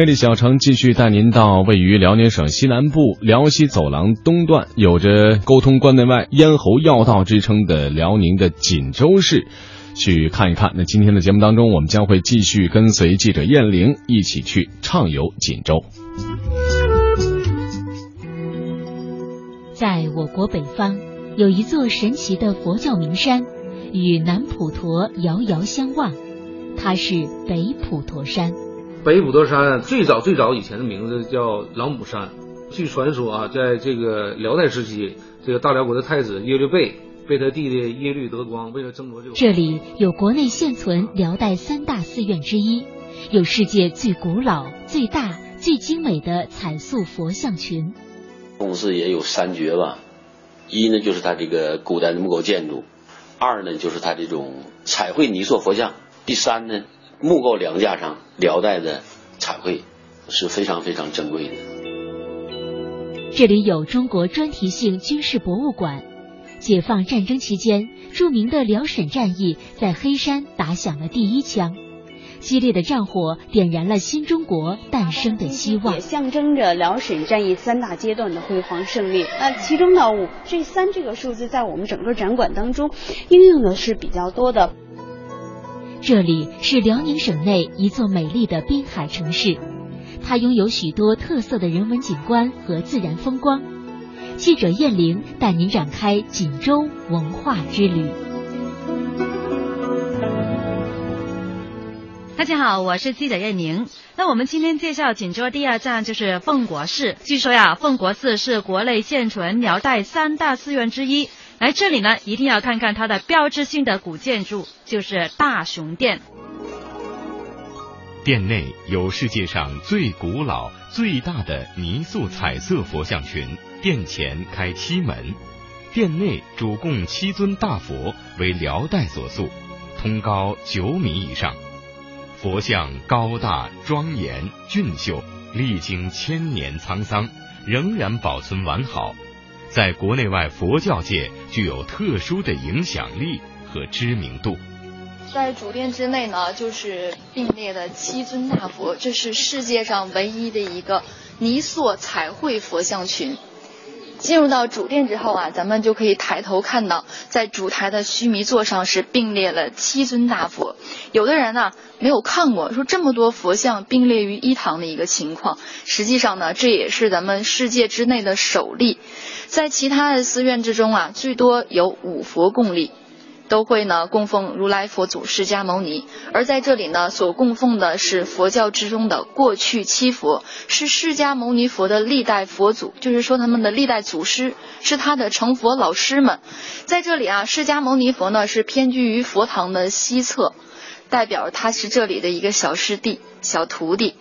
魅力小城继续带您到位于辽宁省西南部辽西走廊东段，有着沟通关内外、咽喉要道之称的辽宁的锦州市，去看一看。那今天的节目当中，我们将会继续跟随记者燕玲一起去畅游锦州。在我国北方，有一座神奇的佛教名山，与南普陀遥遥相望，它是北普陀山。北普陀山最早最早以前的名字叫朗姆山。据传说啊，在这个辽代时期，这个大辽国的太子耶律倍被他弟弟耶律德光为了争夺这个，这里有国内现存辽代三大寺院之一，有世界最古老、最大、最精美的彩塑佛像群。宗寺也有三绝吧，一呢就是它这个古代的木构建筑，二呢就是它这种彩绘泥塑佛像，第三呢。木构梁架上辽代的彩绘是非常非常珍贵的。这里有中国专题性军事博物馆。解放战争期间，著名的辽沈战役在黑山打响了第一枪，激烈的战火点燃了新中国诞生的希望，也象征着辽沈战役三大阶段的辉煌胜利。那其中呢，这三这个数字在我们整个展馆当中应用的是比较多的。这里是辽宁省内一座美丽的滨海城市，它拥有许多特色的人文景观和自然风光。记者燕玲带您展开锦州文化之旅。大家好，我是记者燕玲。那我们今天介绍锦州第二站就是奉国寺。据说呀，奉国寺是国内现存辽代三大寺院之一。来这里呢，一定要看看它的标志性的古建筑，就是大雄殿。殿内有世界上最古老、最大的泥塑彩色佛像群，殿前开七门。殿内主供七尊大佛，为辽代所塑，通高九米以上，佛像高大庄严俊秀，历经千年沧桑，仍然保存完好。在国内外佛教界具有特殊的影响力和知名度。在主殿之内呢，就是并列的七尊大佛，这是世界上唯一的一个泥塑彩绘佛像群。进入到主殿之后啊，咱们就可以抬头看到，在主台的须弥座上是并列了七尊大佛。有的人呢没有看过，说这么多佛像并列于一堂的一个情况，实际上呢，这也是咱们世界之内的首例。在其他的寺院之中啊，最多有五佛共立。都会呢供奉如来佛祖释迦牟尼，而在这里呢所供奉的是佛教之中的过去七佛，是释迦牟尼佛的历代佛祖，就是说他们的历代祖师是他的成佛老师们。在这里啊，释迦牟尼佛呢是偏居于佛堂的西侧，代表他是这里的一个小师弟、小徒弟，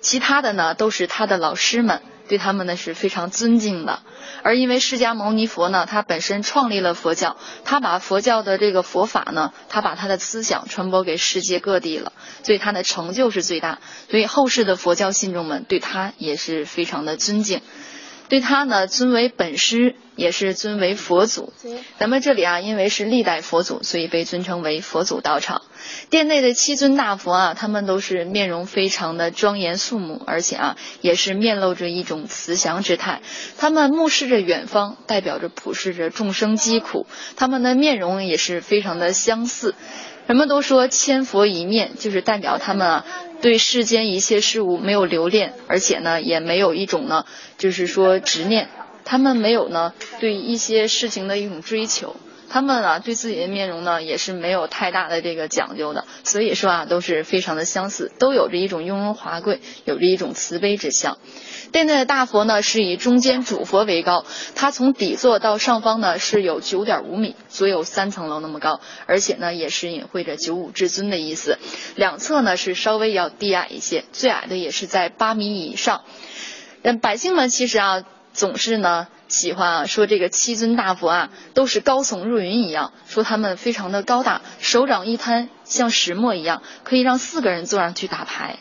其他的呢都是他的老师们。对他们呢是非常尊敬的，而因为释迦牟尼佛呢，他本身创立了佛教，他把佛教的这个佛法呢，他把他的思想传播给世界各地了，所以他的成就是最大，所以后世的佛教信众们对他也是非常的尊敬。对他呢，尊为本师，也是尊为佛祖。咱们这里啊，因为是历代佛祖，所以被尊称为佛祖道场。殿内的七尊大佛啊，他们都是面容非常的庄严肃穆，而且啊，也是面露着一种慈祥之态。他们目视着远方，代表着普世着众生疾苦。他们的面容也是非常的相似。人们都说千佛一面，就是代表他们啊。对世间一切事物没有留恋，而且呢，也没有一种呢，就是说执念。他们没有呢，对一些事情的一种追求。他们啊，对自己的面容呢，也是没有太大的这个讲究的。所以说啊，都是非常的相似，都有着一种雍容华贵，有着一种慈悲之相。殿内的大佛呢，是以中间主佛为高，它从底座到上方呢是有九点五米，足有三层楼那么高，而且呢也是隐晦着九五至尊的意思。两侧呢是稍微要低矮一些，最矮的也是在八米以上。嗯，百姓们其实啊总是呢喜欢啊说这个七尊大佛啊都是高耸入云一样，说他们非常的高大，手掌一摊像石磨一样，可以让四个人坐上去打牌。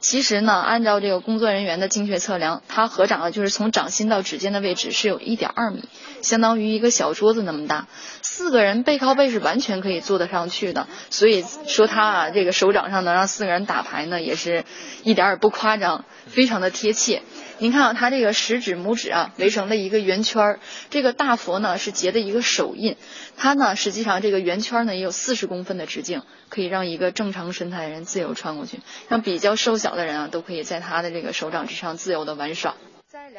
其实呢，按照这个工作人员的精确测量，它合掌啊，就是从掌心到指尖的位置是有一点二米，相当于一个小桌子那么大。四个人背靠背是完全可以坐得上去的，所以说他啊，这个手掌上能让四个人打牌呢，也是一点也不夸张，非常的贴切。您看啊，它这个食指、拇指啊围成了一个圆圈儿，这个大佛呢是结的一个手印，它呢实际上这个圆圈呢也有四十公分的直径，可以让一个正常身材的人自由穿过去，让比较瘦小的人啊都可以在他的这个手掌之上自由的玩耍。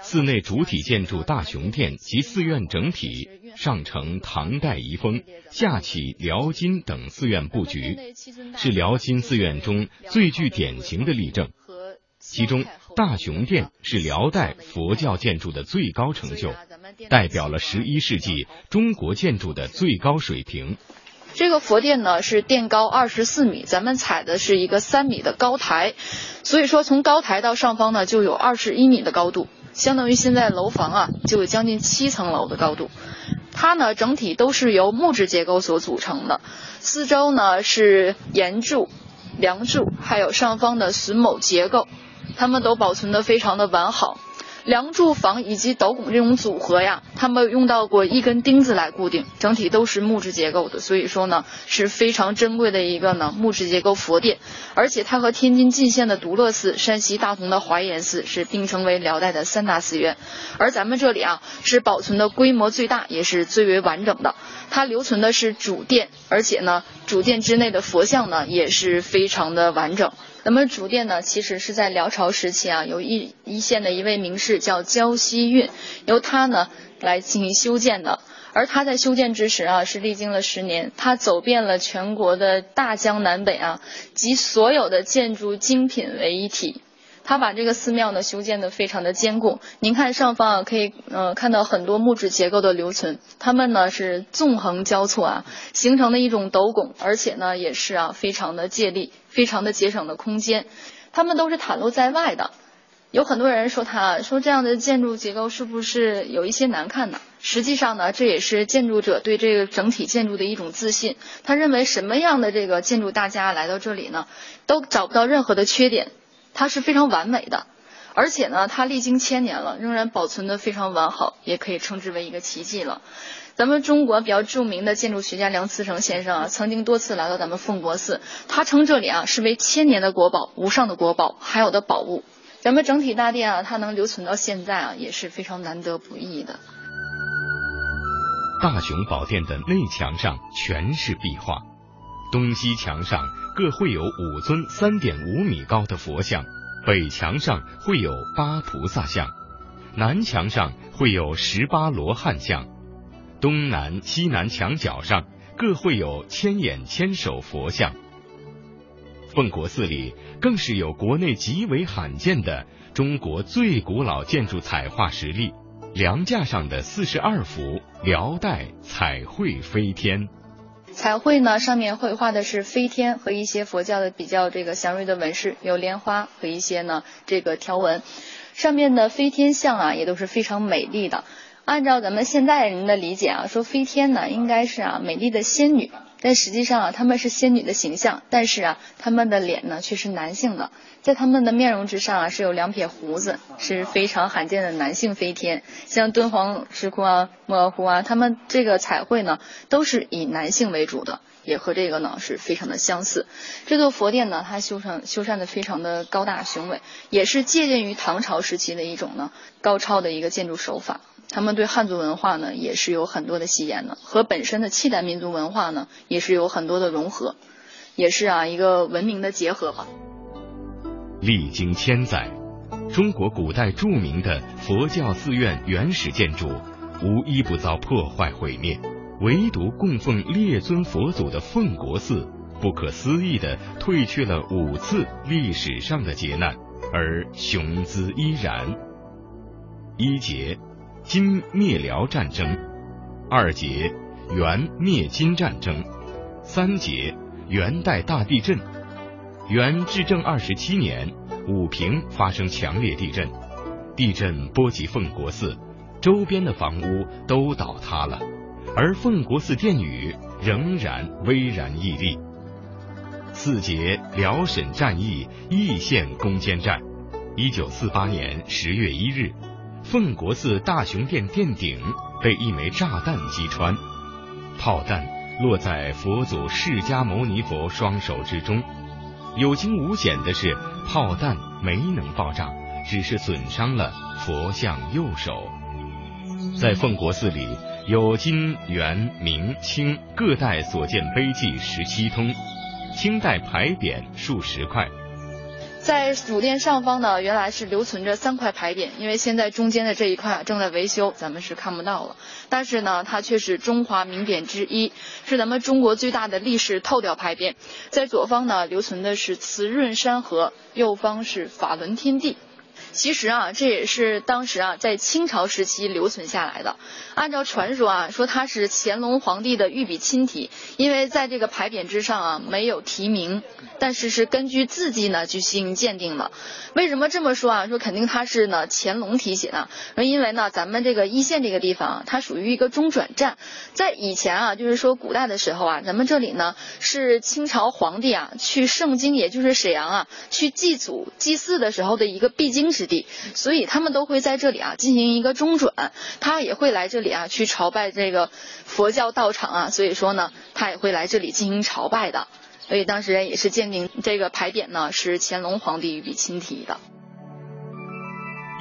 寺内主体建筑大雄殿及寺院整体上承唐代遗风，下启辽金等寺院布局，是辽金寺院中最具典型的例证。其中，大雄殿是辽代佛教建筑的最高成就，代表了十一世纪中国建筑的最高水平。这个佛殿呢是殿高二十四米，咱们踩的是一个三米的高台，所以说从高台到上方呢就有二十一米的高度，相当于现在楼房啊就有将近七层楼的高度。它呢整体都是由木质结构所组成的，四周呢是檐柱、梁柱，还有上方的榫卯结构。它们都保存的非常的完好，梁柱房以及斗拱这种组合呀，他们用到过一根钉子来固定，整体都是木质结构的，所以说呢是非常珍贵的一个呢木质结构佛殿，而且它和天津蓟县的独乐寺、山西大同的华严寺是并称为辽代的三大寺院，而咱们这里啊是保存的规模最大，也是最为完整的，它留存的是主殿，而且呢主殿之内的佛像呢也是非常的完整。那么主殿呢，其实是在辽朝时期啊，有一一线的一位名士叫焦希运，由他呢来进行修建的。而他在修建之时啊，是历经了十年，他走遍了全国的大江南北啊，集所有的建筑精品为一体。他把这个寺庙呢修建的非常的坚固。您看上方啊，可以呃看到很多木质结构的留存，它们呢是纵横交错啊，形成的一种斗拱，而且呢也是啊非常的借力，非常的节省的空间。他们都是袒露在外的。有很多人说他说这样的建筑结构是不是有一些难看呢？实际上呢，这也是建筑者对这个整体建筑的一种自信。他认为什么样的这个建筑大家来到这里呢，都找不到任何的缺点。它是非常完美的，而且呢，它历经千年了，仍然保存的非常完好，也可以称之为一个奇迹了。咱们中国比较著名的建筑学家梁思成先生啊，曾经多次来到咱们奉国寺，他称这里啊是为千年的国宝，无上的国宝，还有的宝物。咱们整体大殿啊，它能留存到现在啊，也是非常难得不易的。大雄宝殿的内墙上全是壁画，东西墙上。各绘有五尊三点五米高的佛像，北墙上绘有八菩萨像，南墙上绘有十八罗汉像，东南西南墙角上各绘有千眼千手佛像。奉国寺里更是有国内极为罕见的中国最古老建筑彩画实例——梁架上的四十二幅辽代彩绘飞天。彩绘呢，上面绘画的是飞天和一些佛教的比较这个祥瑞的纹饰，有莲花和一些呢这个条纹，上面的飞天像啊也都是非常美丽的。按照咱们现在人的理解啊，说飞天呢应该是啊美丽的仙女。但实际上啊，他们是仙女的形象，但是啊，他们的脸呢却是男性的，在他们的面容之上啊是有两撇胡子，是非常罕见的男性飞天。像敦煌石窟啊、莫高窟啊，他们这个彩绘呢都是以男性为主的，也和这个呢是非常的相似。这座佛殿呢，它修成修缮的非常的高大雄伟，也是借鉴于唐朝时期的一种呢高超的一个建筑手法。他们对汉族文化呢也是有很多的吸引的，和本身的契丹民族文化呢也是有很多的融合，也是啊一个文明的结合吧。历经千载，中国古代著名的佛教寺院原始建筑无一不遭破坏毁灭，唯独供奉列尊佛祖的奉国寺，不可思议的退去了五次历史上的劫难，而雄姿依然。一节。金灭辽战争，二节元灭金战争，三节元代大地震。元至正二十七年，武平发生强烈地震，地震波及奉国寺，周边的房屋都倒塌了，而奉国寺殿宇仍然巍然屹立。四节辽沈战役易县攻坚战。一九四八年十月一日，奉国寺大雄殿殿顶被一枚炸弹击穿，炮弹落在佛祖释迦牟尼佛双手之中。有惊无险的是，炮弹没能爆炸，只是损伤了佛像右手。在奉国寺里，有金、元、明、清各代所建碑记十七通，清代牌匾数十块。在主殿上方呢，原来是留存着三块牌匾，因为现在中间的这一块正在维修，咱们是看不到了。但是呢，它却是中华名匾之一，是咱们中国最大的历史透雕牌匾。在左方呢，留存的是慈润山河，右方是法轮天地。其实啊，这也是当时啊，在清朝时期留存下来的。按照传说啊，说它是乾隆皇帝的御笔亲题，因为在这个牌匾之上啊没有题名，但是是根据字迹呢去进行鉴定的。为什么这么说啊？说肯定它是呢乾隆题写的。因为呢，咱们这个一线这个地方啊，它属于一个中转站，在以前啊，就是说古代的时候啊，咱们这里呢是清朝皇帝啊去盛京，也就是沈阳啊去祭祖祭祀的时候的一个必经之。之地，所以他们都会在这里啊进行一个中转，他也会来这里啊去朝拜这个佛教道场啊，所以说呢，他也会来这里进行朝拜的。所以当时人也是鉴定这个牌匾呢是乾隆皇帝御笔亲题的。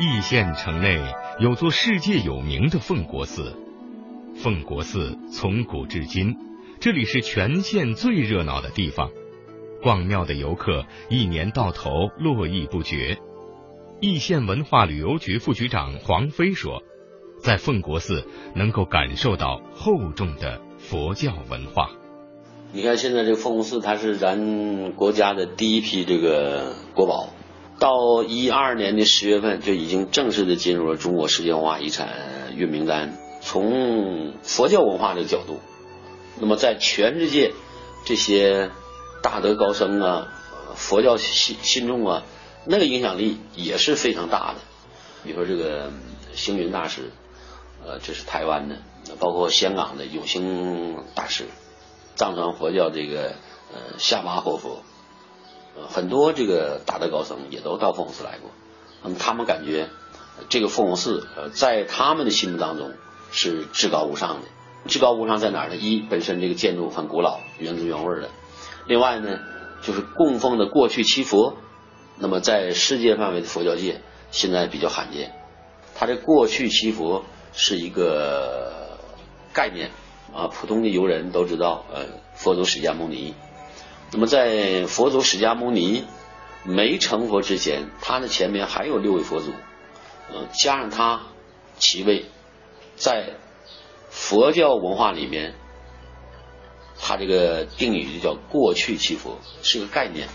易县城内有座世界有名的奉国寺，奉国寺从古至今，这里是全县最热闹的地方，逛庙的游客一年到头络绎不绝。易县文化旅游局副局长黄飞说：“在奉国寺能够感受到厚重的佛教文化。你看，现在这个奉国寺，它是咱国家的第一批这个国宝，到一二年的十月份就已经正式的进入了中国世界文化遗产月名单。从佛教文化这个角度，那么在全世界这些大德高僧啊，佛教信信众啊。”那个影响力也是非常大的，比如说这个星云大师，呃，这是台湾的，包括香港的永兴大师，藏传佛教这个呃夏巴活佛，呃，很多这个大德高僧也都到凤凰寺来过，那么他们感觉这个凤凰寺呃在他们的心目当中是至高无上的，至高无上在哪儿呢？一本身这个建筑很古老，原汁原味的，另外呢就是供奉的过去七佛。那么，在世界范围的佛教界，现在比较罕见。它这过去七佛是一个概念啊，普通的游人都知道。呃，佛祖释迦牟尼。那么，在佛祖释迦牟尼没成佛之前，他的前面还有六位佛祖，呃，加上他七位，在佛教文化里面，他这个定语就叫过去七佛，是个概念。